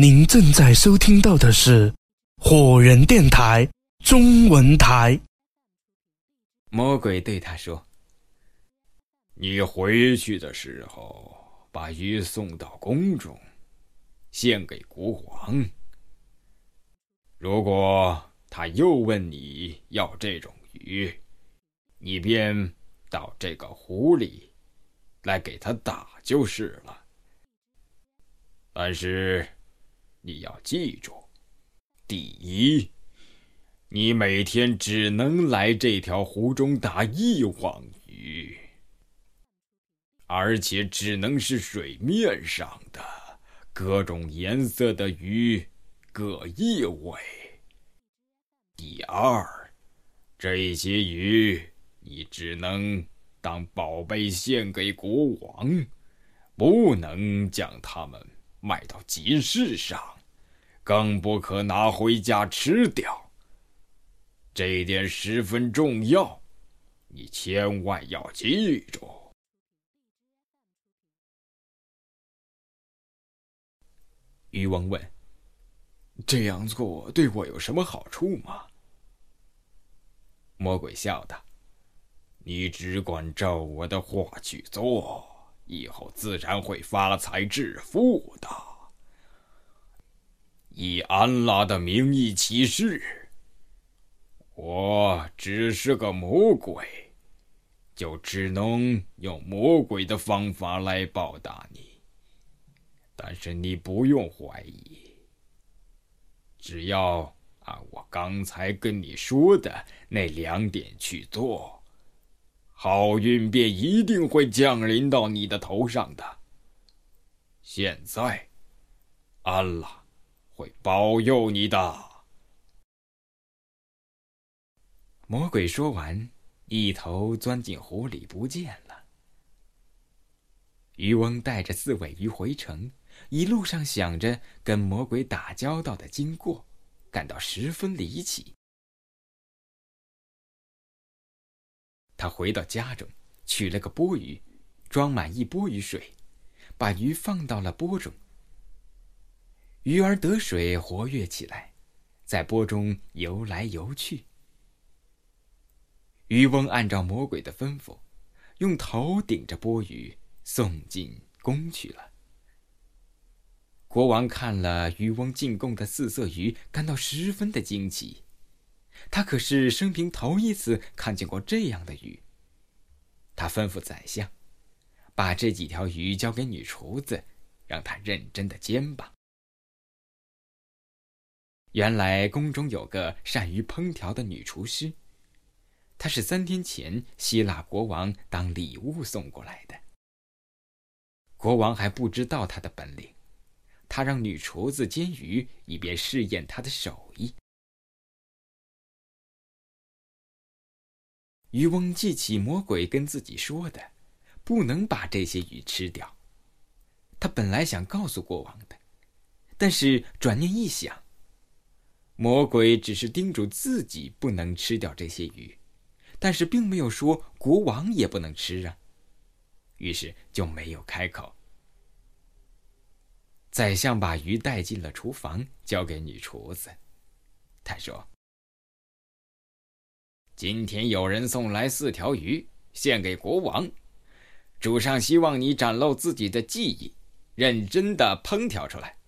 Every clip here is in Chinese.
您正在收听到的是火人电台中文台。魔鬼对他说：“你回去的时候，把鱼送到宫中，献给国王。如果他又问你要这种鱼，你便到这个湖里来给他打就是了。但是。”你要记住，第一，你每天只能来这条湖中打一网鱼，而且只能是水面上的各种颜色的鱼，各一尾。第二，这些鱼你只能当宝贝献给国王，不能将它们卖到集市上。更不可拿回家吃掉。这一点十分重要，你千万要记住。渔翁问：“这样做对我有什么好处吗？”魔鬼笑道：“你只管照我的话去做，以后自然会发财致富的。”以安拉的名义起誓，我只是个魔鬼，就只能用魔鬼的方法来报答你。但是你不用怀疑，只要按我刚才跟你说的那两点去做，好运便一定会降临到你的头上的。现在，安拉。会保佑你的。魔鬼说完，一头钻进湖里不见了。渔翁带着四尾鱼回城，一路上想着跟魔鬼打交道的经过，感到十分离奇。他回到家中，取了个钵盂，装满一钵盂水，把鱼放到了钵中。鱼儿得水，活跃起来，在波中游来游去。渔翁按照魔鬼的吩咐，用头顶着波鱼送进宫去了。国王看了渔翁进贡的四色鱼，感到十分的惊奇。他可是生平头一次看见过这样的鱼。他吩咐宰相，把这几条鱼交给女厨子，让她认真的煎吧。原来宫中有个善于烹调的女厨师，她是三天前希腊国王当礼物送过来的。国王还不知道她的本领，他让女厨子煎鱼，以便试验她的手艺。渔翁记起魔鬼跟自己说的，不能把这些鱼吃掉。他本来想告诉国王的，但是转念一想。魔鬼只是叮嘱自己不能吃掉这些鱼，但是并没有说国王也不能吃啊。于是就没有开口。宰相把鱼带进了厨房，交给女厨子。他说：“今天有人送来四条鱼，献给国王。主上希望你展露自己的技艺，认真的烹调出来，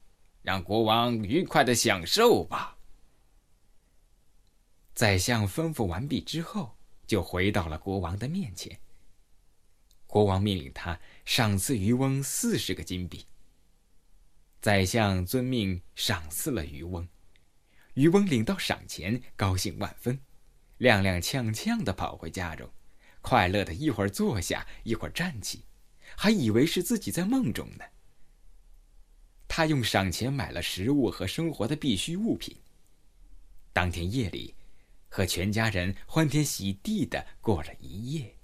让国王愉快的享受吧。”宰相吩咐完毕之后，就回到了国王的面前。国王命令他赏赐渔翁四十个金币。宰相遵命赏赐了渔翁，渔翁领到赏钱，高兴万分，踉踉跄跄的跑回家中，快乐的一会儿坐下，一会儿站起，还以为是自己在梦中呢。他用赏钱买了食物和生活的必需物品。当天夜里。和全家人欢天喜地的过了一夜。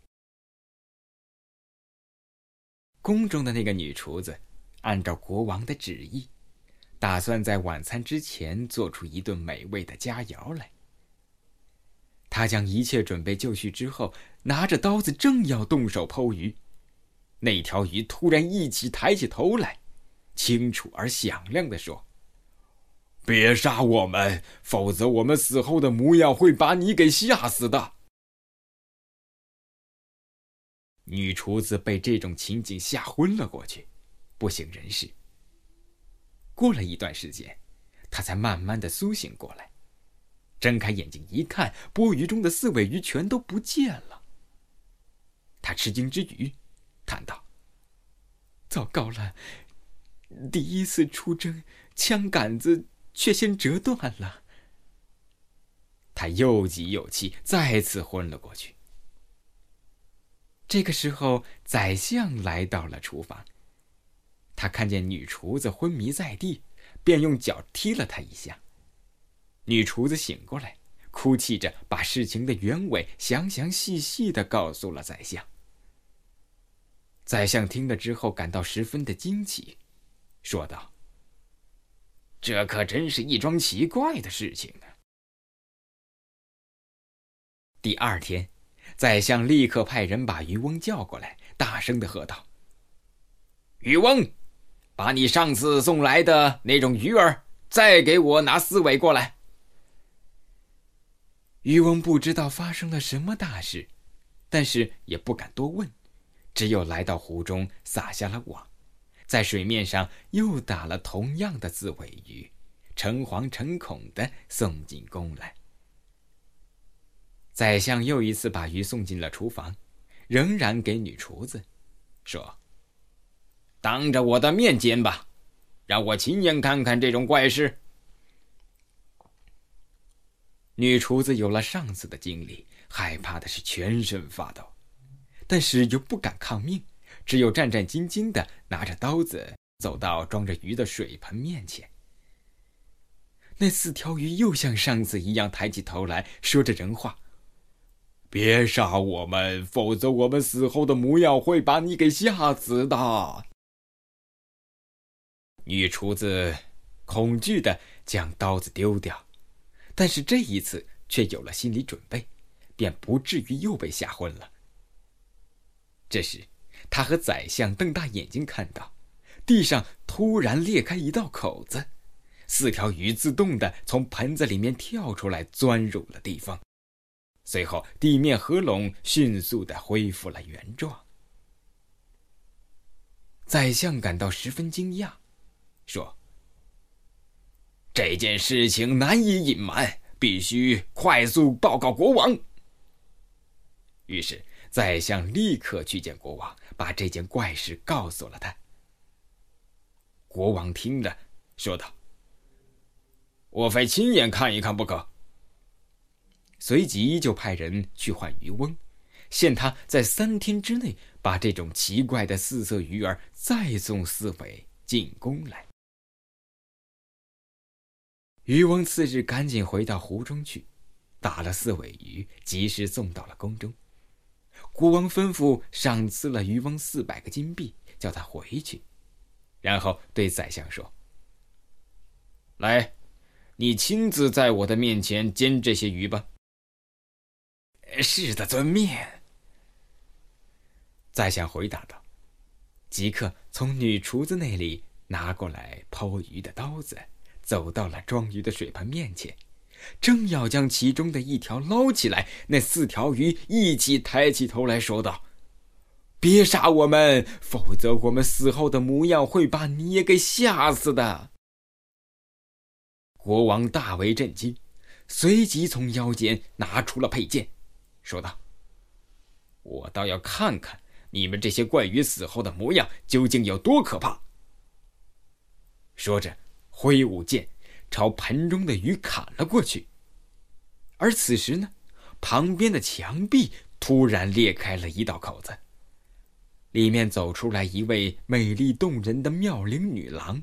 宫中的那个女厨子，按照国王的旨意，打算在晚餐之前做出一顿美味的佳肴来。她将一切准备就绪之后，拿着刀子正要动手剖鱼，那条鱼突然一起抬起头来，清楚而响亮的说：“别杀我们，否则我们死后的模样会把你给吓死的。”女厨子被这种情景吓昏了过去，不省人事。过了一段时间，她才慢慢的苏醒过来，睁开眼睛一看，钵盂中的四尾鱼全都不见了。她吃惊之余，叹道：“糟糕了！第一次出征，枪杆子却先折断了。”他又急又气，再次昏了过去。这个时候，宰相来到了厨房。他看见女厨子昏迷在地，便用脚踢了她一下。女厨子醒过来，哭泣着把事情的原委详详细细的告诉了宰相。宰相听了之后，感到十分的惊奇，说道：“这可真是一桩奇怪的事情啊！”第二天。宰相立刻派人把渔翁叫过来，大声的喝道：“渔翁，把你上次送来的那种鱼儿，再给我拿四尾过来。”渔翁不知道发生了什么大事，但是也不敢多问，只有来到湖中撒下了网，在水面上又打了同样的四尾鱼，诚惶诚恐的送进宫来。宰相又一次把鱼送进了厨房，仍然给女厨子，说：“当着我的面煎吧，让我亲眼看看这种怪事。”女厨子有了上次的经历，害怕的是全身发抖，但是又不敢抗命，只有战战兢兢的拿着刀子走到装着鱼的水盆面前。那四条鱼又像上次一样抬起头来说着人话。别杀我们，否则我们死后的模样会把你给吓死的。女厨子恐惧的将刀子丢掉，但是这一次却有了心理准备，便不至于又被吓昏了。这时，他和宰相瞪大眼睛，看到地上突然裂开一道口子，四条鱼自动的从盆子里面跳出来，钻入了地方。随后，地面合拢，迅速的恢复了原状。宰相感到十分惊讶，说：“这件事情难以隐瞒，必须快速报告国王。”于是，宰相立刻去见国王，把这件怪事告诉了他。国王听了，说道：“我非亲眼看一看不可。”随即就派人去唤渔翁，限他在三天之内把这种奇怪的四色鱼儿再送四尾进宫来。渔翁次日赶紧回到湖中去，打了四尾鱼，及时送到了宫中。国王吩咐赏赐了渔翁四百个金币，叫他回去，然后对宰相说：“来，你亲自在我的面前煎这些鱼吧。”是的，遵命。宰相回答道，即刻从女厨子那里拿过来剖鱼的刀子，走到了装鱼的水盆面前，正要将其中的一条捞起来，那四条鱼一起抬起头来说道：“别杀我们，否则我们死后的模样会把你也给吓死的。”国王大为震惊，随即从腰间拿出了佩剑。说道：“我倒要看看你们这些怪鱼死后的模样究竟有多可怕。”说着，挥舞剑朝盆中的鱼砍了过去。而此时呢，旁边的墙壁突然裂开了一道口子，里面走出来一位美丽动人的妙龄女郎。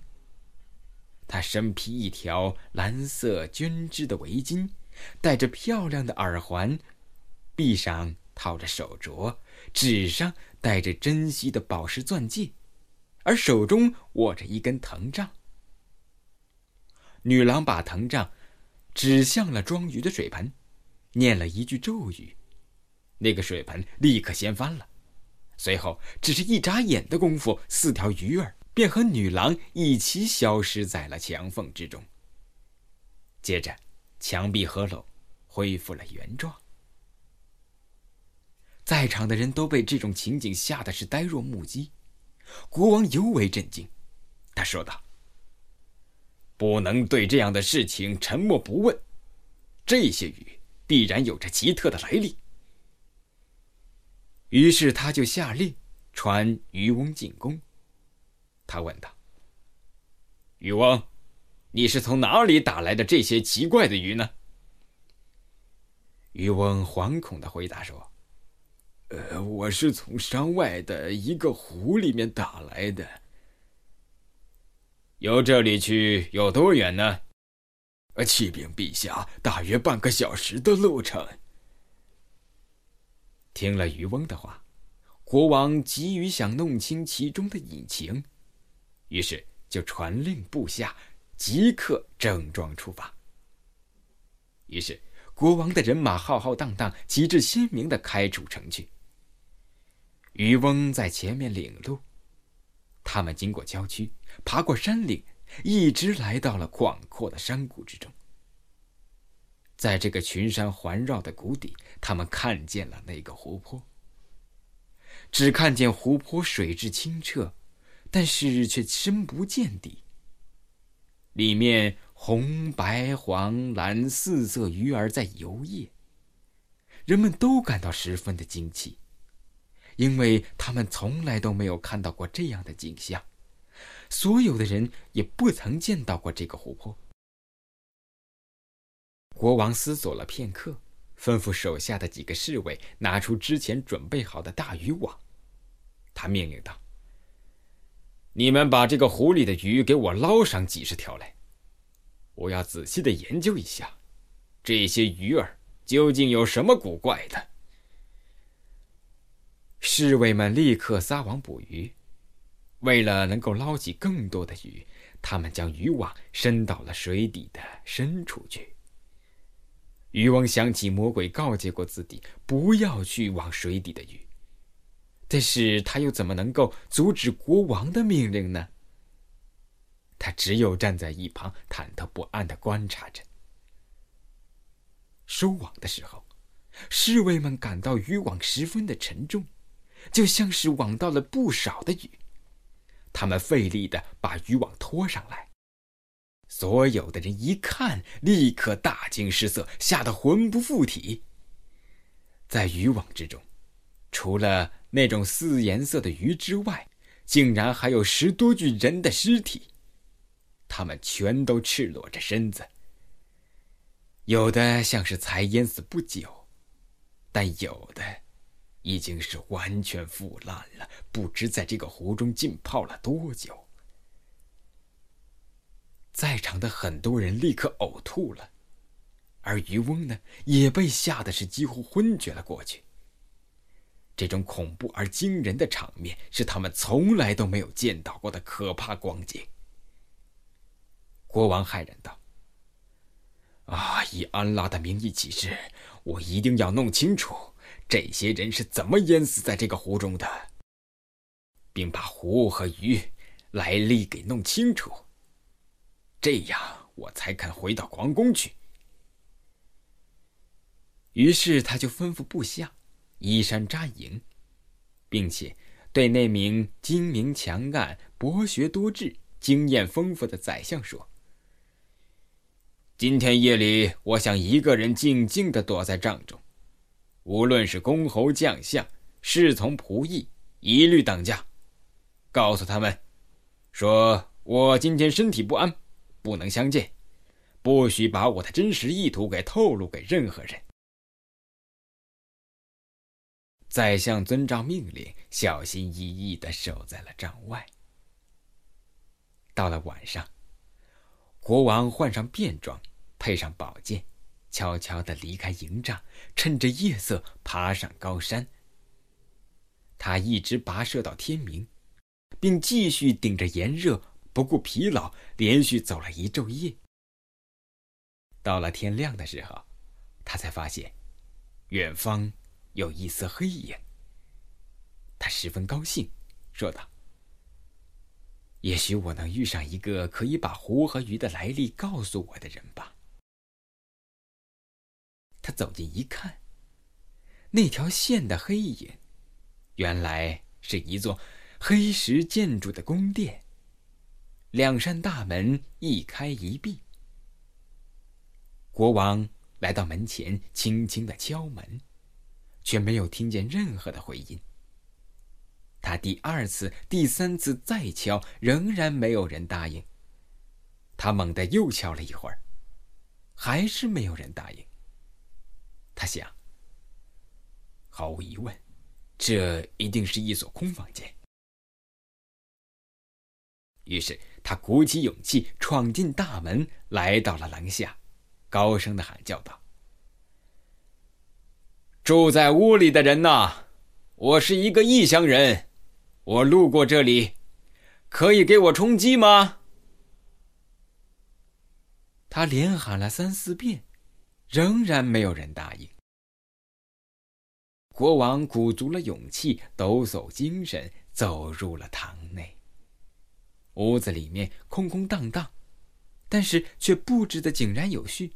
她身披一条蓝色绢织的围巾，戴着漂亮的耳环。臂上套着手镯，指上戴着珍稀的宝石钻戒，而手中握着一根藤杖。女郎把藤杖指向了装鱼的水盆，念了一句咒语，那个水盆立刻掀翻了。随后，只是一眨眼的功夫，四条鱼儿便和女郎一起消失在了墙缝之中。接着，墙壁合拢，恢复了原状。在场的人都被这种情景吓得是呆若木鸡，国王尤为震惊，他说道：“不能对这样的事情沉默不问，这些鱼必然有着奇特的来历。”于是他就下令传渔翁进宫。他问道：“渔翁，你是从哪里打来的这些奇怪的鱼呢？”渔翁惶恐的回答说。呃，我是从山外的一个湖里面打来的。由这里去有多远呢？呃，启禀陛下，大约半个小时的路程。听了渔翁的话，国王急于想弄清其中的隐情，于是就传令部下即刻整装出发。于是，国王的人马浩浩荡荡、旗帜鲜明的开出城去。渔翁在前面领路，他们经过郊区，爬过山岭，一直来到了广阔的山谷之中。在这个群山环绕的谷底，他们看见了那个湖泊。只看见湖泊水质清澈，但是却深不见底。里面红、白、黄、蓝四色鱼儿在游曳，人们都感到十分的惊奇。因为他们从来都没有看到过这样的景象，所有的人也不曾见到过这个湖泊。国王思索了片刻，吩咐手下的几个侍卫拿出之前准备好的大渔网。他命令道：“你们把这个湖里的鱼给我捞上几十条来，我要仔细的研究一下，这些鱼儿究竟有什么古怪的。”侍卫们立刻撒网捕鱼，为了能够捞起更多的鱼，他们将渔网伸到了水底的深处去。渔翁想起魔鬼告诫过自己不要去往水底的鱼，但是他又怎么能够阻止国王的命令呢？他只有站在一旁忐忑不安的观察着。收网的时候，侍卫们感到渔网十分的沉重。就像是网到了不少的鱼，他们费力的把渔网拖上来。所有的人一看，立刻大惊失色，吓得魂不附体。在渔网之中，除了那种四颜色的鱼之外，竟然还有十多具人的尸体，他们全都赤裸着身子，有的像是才淹死不久，但有的。已经是完全腐烂了，不知在这个湖中浸泡了多久。在场的很多人立刻呕吐了，而渔翁呢，也被吓得是几乎昏厥了过去。这种恐怖而惊人的场面是他们从来都没有见到过的可怕光景。国王骇然道：“啊，以安拉的名义起誓，我一定要弄清楚。”这些人是怎么淹死在这个湖中的，并把湖和鱼来历给弄清楚，这样我才肯回到皇宫去。于是他就吩咐部下依山扎营，并且对那名精明强干、博学多智、经验丰富的宰相说：“今天夜里，我想一个人静静的躲在帐中。”无论是公侯将相、侍从仆役，一律等价。告诉他们，说我今天身体不安，不能相见，不许把我的真实意图给透露给任何人。宰相遵照命令，小心翼翼的守在了帐外。到了晚上，国王换上便装，配上宝剑。悄悄地离开营帐，趁着夜色爬上高山。他一直跋涉到天明，并继续顶着炎热，不顾疲劳，连续走了一昼夜。到了天亮的时候，他才发现远方有一丝黑影。他十分高兴，说道：“也许我能遇上一个可以把湖和鱼的来历告诉我的人吧。”他走近一看，那条线的黑影，原来是一座黑石建筑的宫殿。两扇大门一开一闭。国王来到门前，轻轻的敲门，却没有听见任何的回音。他第二次、第三次再敲，仍然没有人答应。他猛地又敲了一会儿，还是没有人答应。他想，毫无疑问，这一定是一所空房间。于是他鼓起勇气闯进大门，来到了廊下，高声的喊叫道：“住在屋里的人呐，我是一个异乡人，我路过这里，可以给我充饥吗？”他连喊了三四遍。仍然没有人答应。国王鼓足了勇气，抖擞精神，走入了堂内。屋子里面空空荡荡，但是却布置的井然有序，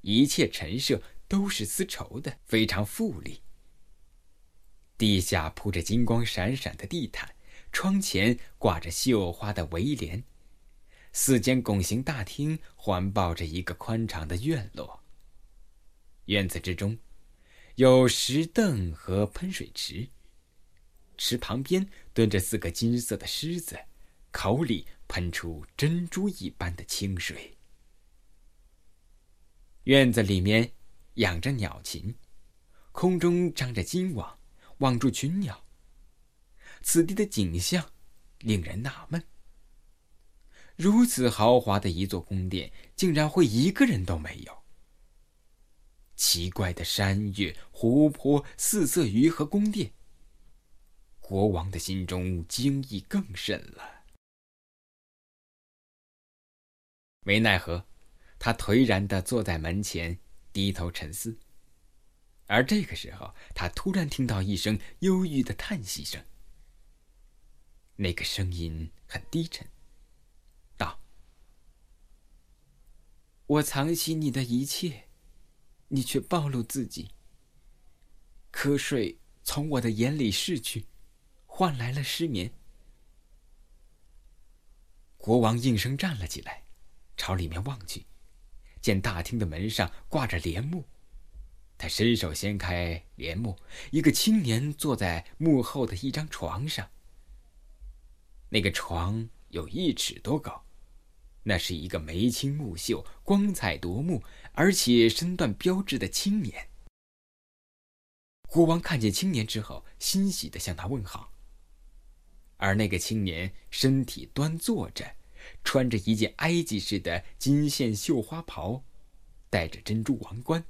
一切陈设都是丝绸的，非常富丽。地下铺着金光闪闪的地毯，窗前挂着绣花的围帘，四间拱形大厅环抱着一个宽敞的院落。院子之中，有石凳和喷水池。池旁边蹲着四个金色的狮子，口里喷出珍珠一般的清水。院子里面养着鸟禽，空中张着金网，网住群鸟。此地的景象令人纳闷：如此豪华的一座宫殿，竟然会一个人都没有。奇怪的山岳、湖泊、四色鱼和宫殿，国王的心中惊异更甚了。没奈何，他颓然的坐在门前，低头沉思。而这个时候，他突然听到一声忧郁的叹息声。那个声音很低沉，道：“我藏起你的一切。”你却暴露自己。瞌睡从我的眼里逝去，换来了失眠。国王应声站了起来，朝里面望去，见大厅的门上挂着帘幕，他伸手掀开帘幕，一个青年坐在幕后的一张床上。那个床有一尺多高。那是一个眉清目秀、光彩夺目，而且身段标致的青年。国王看见青年之后，欣喜的向他问好。而那个青年身体端坐着，穿着一件埃及式的金线绣花袍，戴着珍珠王冠，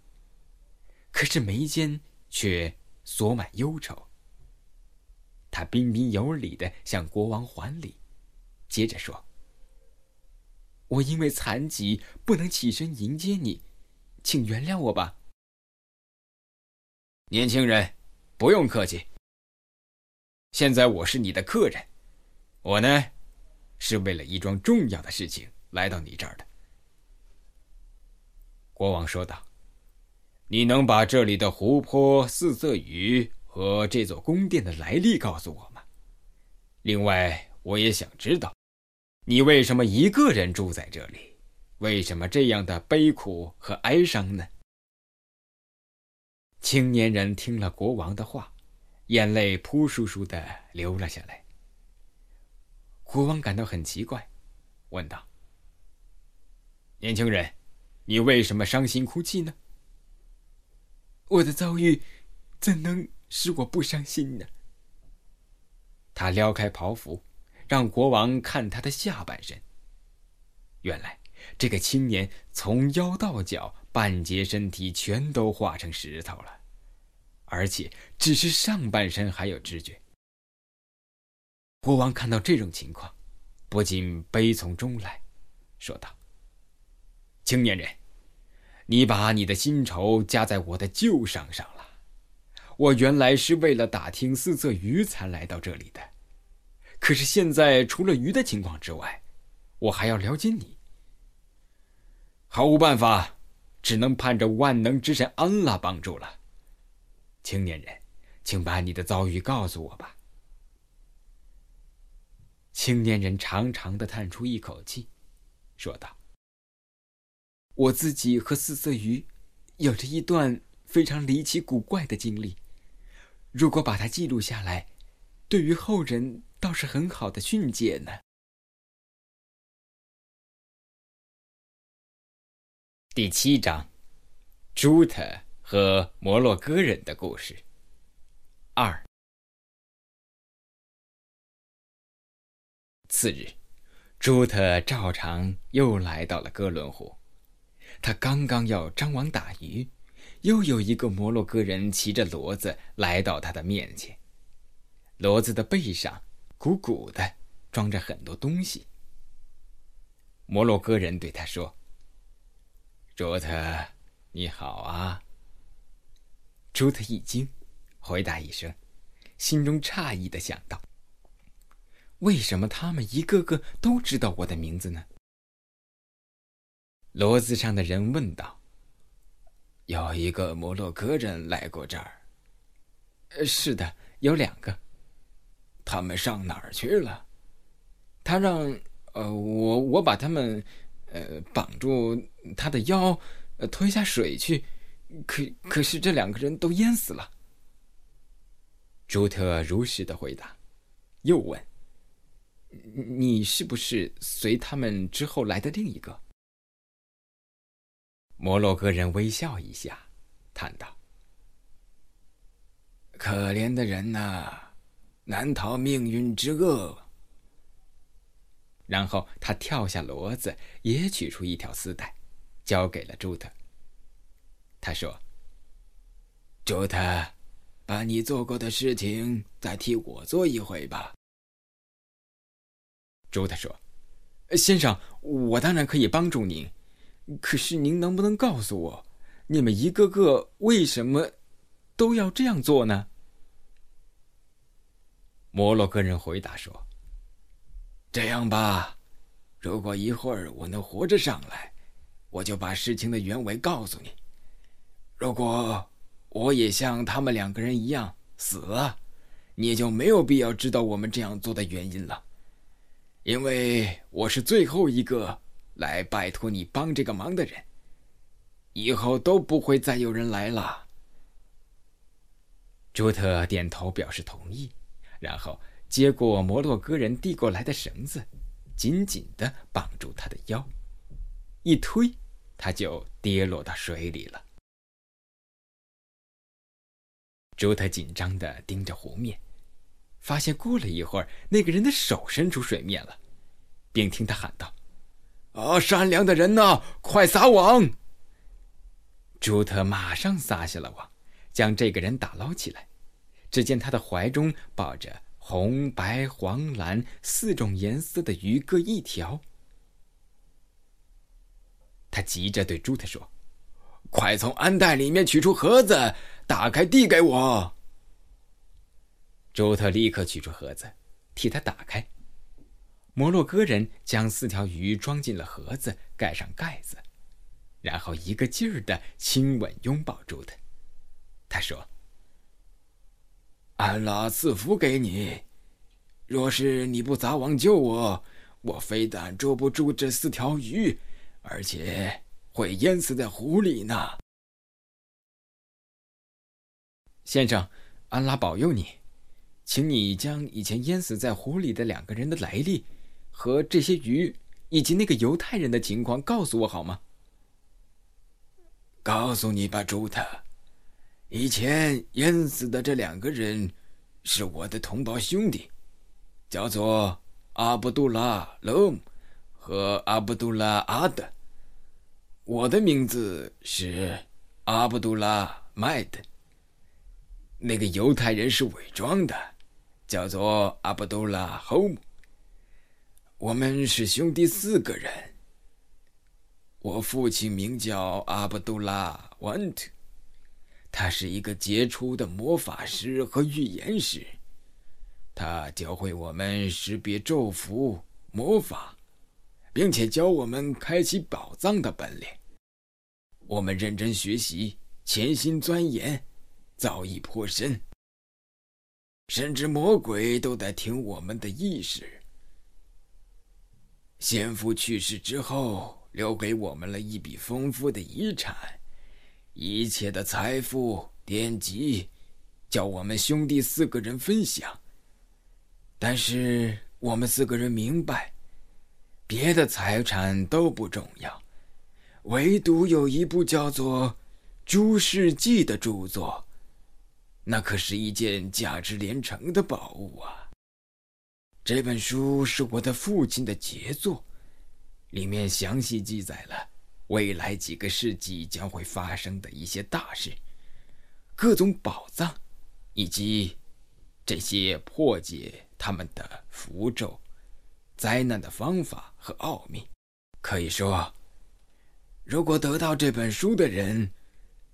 可是眉间却锁满忧愁。他彬彬有礼的向国王还礼，接着说。我因为残疾不能起身迎接你，请原谅我吧。年轻人，不用客气。现在我是你的客人，我呢，是为了一桩重要的事情来到你这儿的。国王说道：“你能把这里的湖泊、四色鱼和这座宫殿的来历告诉我吗？另外，我也想知道。”你为什么一个人住在这里？为什么这样的悲苦和哀伤呢？青年人听了国王的话，眼泪扑簌簌的流了下来。国王感到很奇怪，问道：“年轻人，你为什么伤心哭泣呢？”我的遭遇，怎能使我不伤心呢？他撩开袍服。让国王看他的下半身。原来，这个青年从腰到脚半截身体全都化成石头了，而且只是上半身还有知觉。国王看到这种情况，不禁悲从中来，说道：“青年人，你把你的新仇加在我的旧伤上了。我原来是为了打听四色鱼才来到这里的。”可是现在，除了鱼的情况之外，我还要了解你。毫无办法，只能盼着万能之神安拉帮助了。青年人，请把你的遭遇告诉我吧。青年人长长的叹出一口气，说道：“我自己和四色鱼有着一段非常离奇古怪的经历，如果把它记录下来，对于后人倒是很好的训诫呢。”第七章，朱特和摩洛哥人的故事。二。次日，朱特照常又来到了哥伦湖。他刚刚要张网打鱼，又有一个摩洛哥人骑着骡子来到他的面前。骡子的背上鼓鼓的，装着很多东西。摩洛哥人对他说。朱特，你好啊！朱特一惊，回答一声，心中诧异的想到：为什么他们一个个都知道我的名字呢？骡子上的人问道：“有一个摩洛哥人来过这儿。”“是的，有两个。”“他们上哪儿去了？”“他让……呃，我我把他们……”呃，绑住他的腰，呃，推下水去，可可是这两个人都淹死了。朱特如实的回答，又问：“你是不是随他们之后来的另一个？”摩洛哥人微笑一下，叹道：“可怜的人呐，难逃命运之恶。”然后他跳下骡子，也取出一条丝带，交给了朱特。他说：“朱特，把你做过的事情再替我做一回吧。”朱特说：“先生，我当然可以帮助您，可是您能不能告诉我，你们一个个为什么都要这样做呢？”摩洛哥人回答说。这样吧，如果一会儿我能活着上来，我就把事情的原委告诉你；如果我也像他们两个人一样死了，你就没有必要知道我们这样做的原因了，因为我是最后一个来拜托你帮这个忙的人，以后都不会再有人来了。朱特点头表示同意，然后。接过摩洛哥人递过来的绳子，紧紧的绑住他的腰，一推，他就跌落到水里了。朱特紧张的盯着湖面，发现过了一会儿，那个人的手伸出水面了，并听他喊道：“啊，善良的人呐，快撒网！”朱特马上撒下了网，将这个人打捞起来。只见他的怀中抱着。红、白、黄、蓝四种颜色的鱼各一条。他急着对朱特说：“快从安袋里面取出盒子，打开递给我。”朱特立刻取出盒子，替他打开。摩洛哥人将四条鱼装进了盒子，盖上盖子，然后一个劲儿的亲吻、拥抱朱特。他说。安拉赐福给你。若是你不撒网救我，我非但捉不住这四条鱼，而且会淹死在湖里呢。先生，安拉保佑你，请你将以前淹死在湖里的两个人的来历，和这些鱼以及那个犹太人的情况告诉我好吗？告诉你吧，朱特。以前淹死的这两个人，是我的同胞兄弟，叫做阿卜杜拉·勒姆和阿卜杜拉·阿德。我的名字是阿卜杜拉·麦德。那个犹太人是伪装的，叫做阿卜杜拉·侯姆。我们是兄弟四个人。我父亲名叫阿卜杜拉·万特。他是一个杰出的魔法师和预言师，他教会我们识别咒符、魔法，并且教我们开启宝藏的本领。我们认真学习，潜心钻研，造诣颇深，甚至魔鬼都在听我们的意识。先父去世之后，留给我们了一笔丰富的遗产，一切的财富典籍，叫我们兄弟四个人分享。但是我们四个人明白，别的财产都不重要。唯独有一部叫做《朱世纪》的著作，那可是一件价值连城的宝物啊！这本书是我的父亲的杰作，里面详细记载了未来几个世纪将会发生的一些大事、各种宝藏，以及这些破解他们的符咒、灾难的方法和奥秘。可以说。如果得到这本书的人，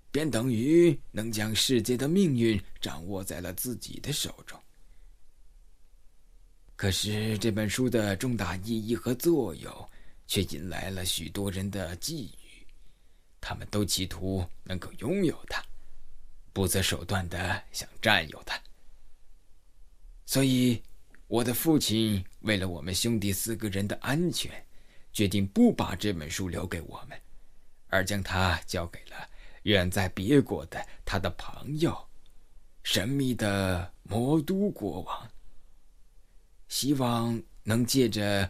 便等于能将世界的命运掌握在了自己的手中。可是这本书的重大意义和作用，却引来了许多人的觊觎，他们都企图能够拥有它，不择手段的想占有它。所以，我的父亲为了我们兄弟四个人的安全，决定不把这本书留给我们。而将它交给了远在别国的他的朋友，神秘的魔都国王。希望能借着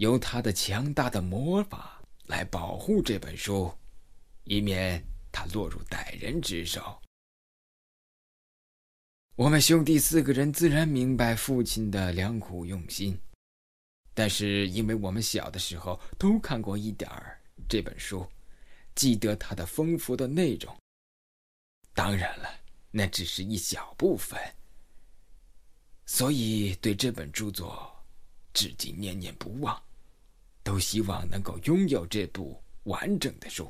由他的强大的魔法来保护这本书，以免他落入歹人之手。我们兄弟四个人自然明白父亲的良苦用心，但是因为我们小的时候都看过一点儿这本书。记得它的丰富的内容。当然了，那只是一小部分。所以对这本著作，至今念念不忘，都希望能够拥有这部完整的书，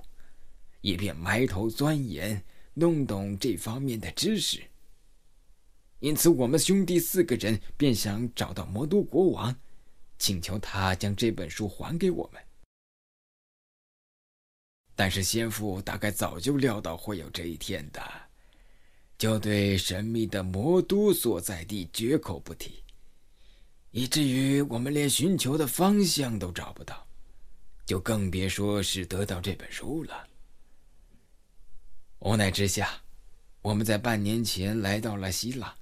以便埋头钻研，弄懂这方面的知识。因此，我们兄弟四个人便想找到魔都国王，请求他将这本书还给我们。但是先父大概早就料到会有这一天的，就对神秘的魔都所在地绝口不提，以至于我们连寻求的方向都找不到，就更别说是得到这本书了。无奈之下，我们在半年前来到了希腊，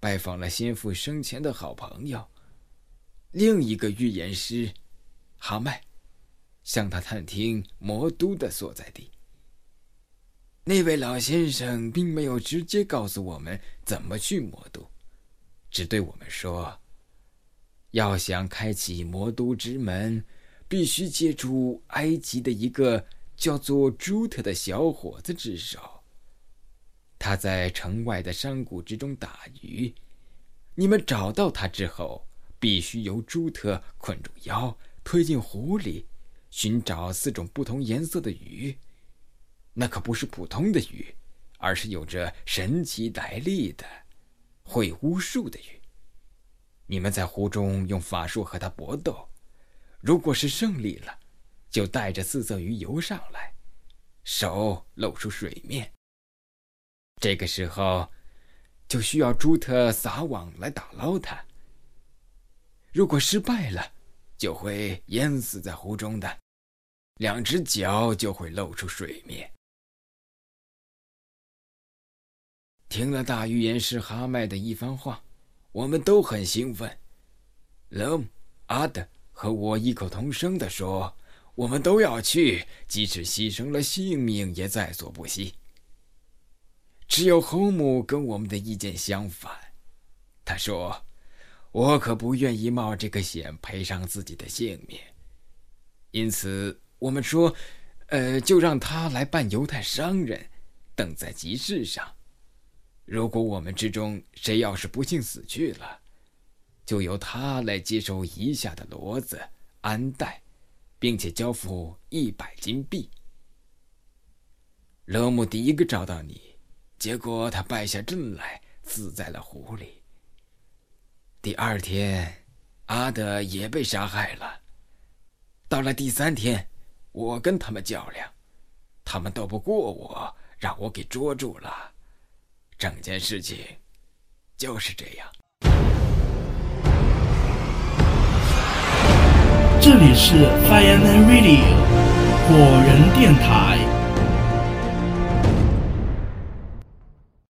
拜访了先父生前的好朋友，另一个预言师，哈麦。向他探听魔都的所在地。那位老先生并没有直接告诉我们怎么去魔都，只对我们说：“要想开启魔都之门，必须借助埃及的一个叫做朱特的小伙子之手。他在城外的山谷之中打鱼。你们找到他之后，必须由朱特困住腰，推进湖里。”寻找四种不同颜色的鱼，那可不是普通的鱼，而是有着神奇来历的、会巫术的鱼。你们在湖中用法术和他搏斗，如果是胜利了，就带着四色鱼游上来，手露出水面。这个时候，就需要朱特撒网来打捞它。如果失败了，就会淹死在湖中的，两只脚就会露出水面。听了大预言师哈麦的一番话，我们都很兴奋。龙、阿德和我异口同声地说：“我们都要去，即使牺牲了性命也在所不惜。”只有侯姆跟我们的意见相反，他说。我可不愿意冒这个险赔上自己的性命，因此我们说，呃，就让他来扮犹太商人，等在集市上。如果我们之中谁要是不幸死去了，就由他来接受遗下的骡子安待，并且交付一百金币。勒姆第一个找到你，结果他败下阵来，死在了湖里。第二天，阿德也被杀害了。到了第三天，我跟他们较量，他们斗不过我，让我给捉住了。整件事情就是这样。这里是 Fireman Radio 火人电台。